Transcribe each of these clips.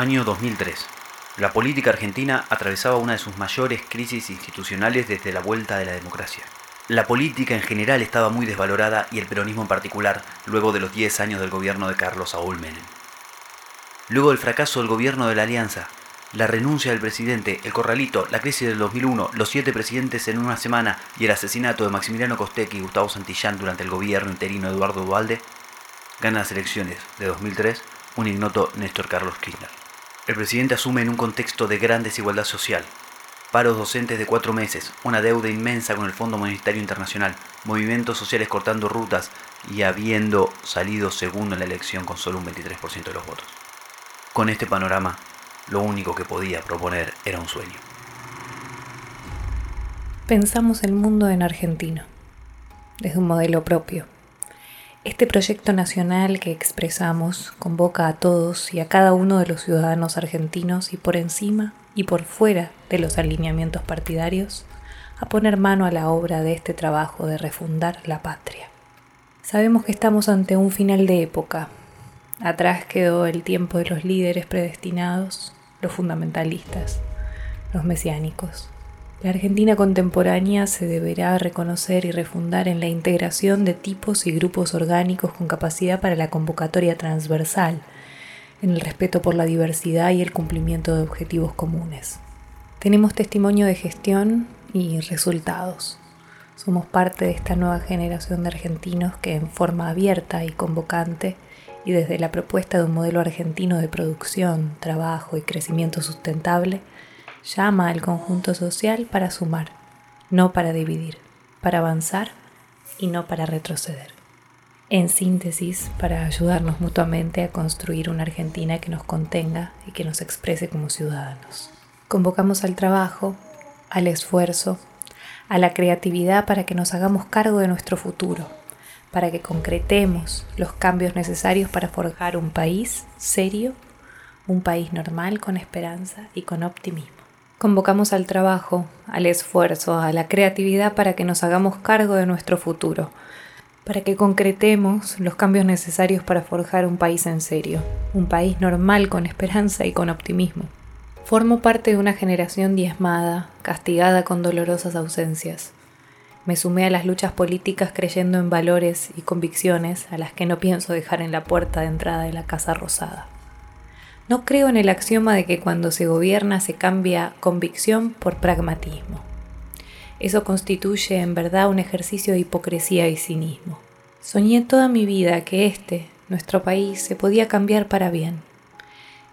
Año 2003. La política argentina atravesaba una de sus mayores crisis institucionales desde la vuelta de la democracia. La política en general estaba muy desvalorada y el peronismo en particular luego de los 10 años del gobierno de Carlos Saúl Menem. Luego del fracaso del gobierno de la Alianza, la renuncia del presidente, el corralito, la crisis del 2001, los siete presidentes en una semana y el asesinato de Maximiliano Costec y Gustavo Santillán durante el gobierno interino de Eduardo Dualde, gana las elecciones de 2003 un ignoto Néstor Carlos Kirchner. El presidente asume en un contexto de gran desigualdad social. Paros docentes de cuatro meses, una deuda inmensa con el Fondo Monetario Internacional, movimientos sociales cortando rutas y habiendo salido segundo en la elección con solo un 23% de los votos. Con este panorama, lo único que podía proponer era un sueño. Pensamos el mundo en argentino, desde un modelo propio este proyecto nacional que expresamos convoca a todos y a cada uno de los ciudadanos argentinos y por encima y por fuera de los alineamientos partidarios a poner mano a la obra de este trabajo de refundar la patria. Sabemos que estamos ante un final de época. Atrás quedó el tiempo de los líderes predestinados, los fundamentalistas, los mesiánicos. La Argentina contemporánea se deberá reconocer y refundar en la integración de tipos y grupos orgánicos con capacidad para la convocatoria transversal, en el respeto por la diversidad y el cumplimiento de objetivos comunes. Tenemos testimonio de gestión y resultados. Somos parte de esta nueva generación de argentinos que en forma abierta y convocante y desde la propuesta de un modelo argentino de producción, trabajo y crecimiento sustentable, llama al conjunto social para sumar, no para dividir, para avanzar y no para retroceder. En síntesis, para ayudarnos mutuamente a construir una Argentina que nos contenga y que nos exprese como ciudadanos. Convocamos al trabajo, al esfuerzo, a la creatividad para que nos hagamos cargo de nuestro futuro, para que concretemos los cambios necesarios para forjar un país serio, un país normal con esperanza y con optimismo. Convocamos al trabajo, al esfuerzo, a la creatividad para que nos hagamos cargo de nuestro futuro, para que concretemos los cambios necesarios para forjar un país en serio, un país normal con esperanza y con optimismo. Formo parte de una generación diezmada, castigada con dolorosas ausencias. Me sumé a las luchas políticas creyendo en valores y convicciones a las que no pienso dejar en la puerta de entrada de la Casa Rosada. No creo en el axioma de que cuando se gobierna se cambia convicción por pragmatismo. Eso constituye en verdad un ejercicio de hipocresía y cinismo. Soñé toda mi vida que este, nuestro país, se podía cambiar para bien.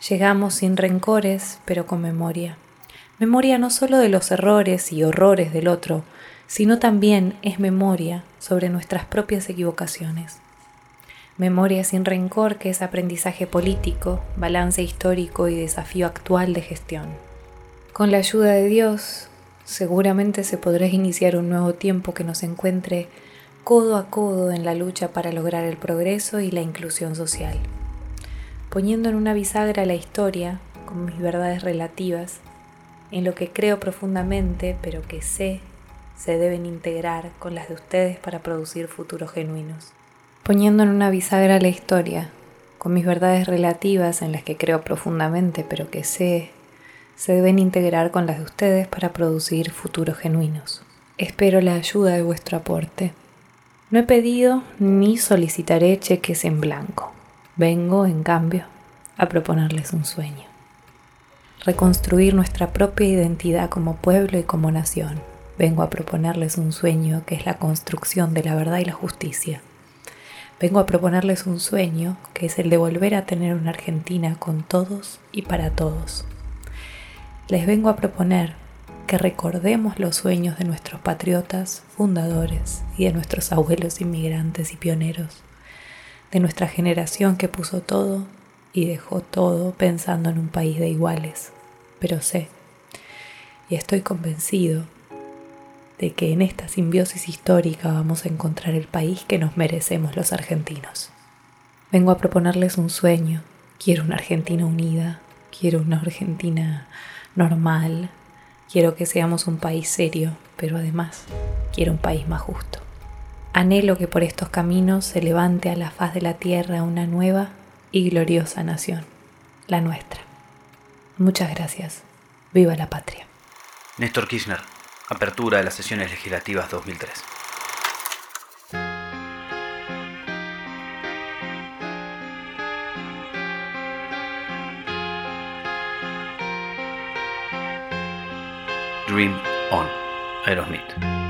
Llegamos sin rencores, pero con memoria. Memoria no solo de los errores y horrores del otro, sino también es memoria sobre nuestras propias equivocaciones. Memoria sin rencor que es aprendizaje político, balance histórico y desafío actual de gestión. Con la ayuda de Dios, seguramente se podrá iniciar un nuevo tiempo que nos encuentre codo a codo en la lucha para lograr el progreso y la inclusión social. Poniendo en una bisagra la historia, con mis verdades relativas, en lo que creo profundamente, pero que sé se deben integrar con las de ustedes para producir futuros genuinos poniendo en una bisagra la historia, con mis verdades relativas en las que creo profundamente, pero que sé se deben integrar con las de ustedes para producir futuros genuinos. Espero la ayuda de vuestro aporte. No he pedido ni solicitaré cheques en blanco. Vengo, en cambio, a proponerles un sueño. Reconstruir nuestra propia identidad como pueblo y como nación. Vengo a proponerles un sueño que es la construcción de la verdad y la justicia vengo a proponerles un sueño que es el de volver a tener una Argentina con todos y para todos. Les vengo a proponer que recordemos los sueños de nuestros patriotas fundadores y de nuestros abuelos inmigrantes y pioneros, de nuestra generación que puso todo y dejó todo pensando en un país de iguales. Pero sé, y estoy convencido, de que en esta simbiosis histórica vamos a encontrar el país que nos merecemos los argentinos. Vengo a proponerles un sueño. Quiero una Argentina unida, quiero una Argentina normal, quiero que seamos un país serio, pero además quiero un país más justo. Anhelo que por estos caminos se levante a la faz de la tierra una nueva y gloriosa nación, la nuestra. Muchas gracias. Viva la patria. Néstor Kirchner, apertura de las sesiones legislativas 2003. Dream On, Aerosmith.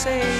say.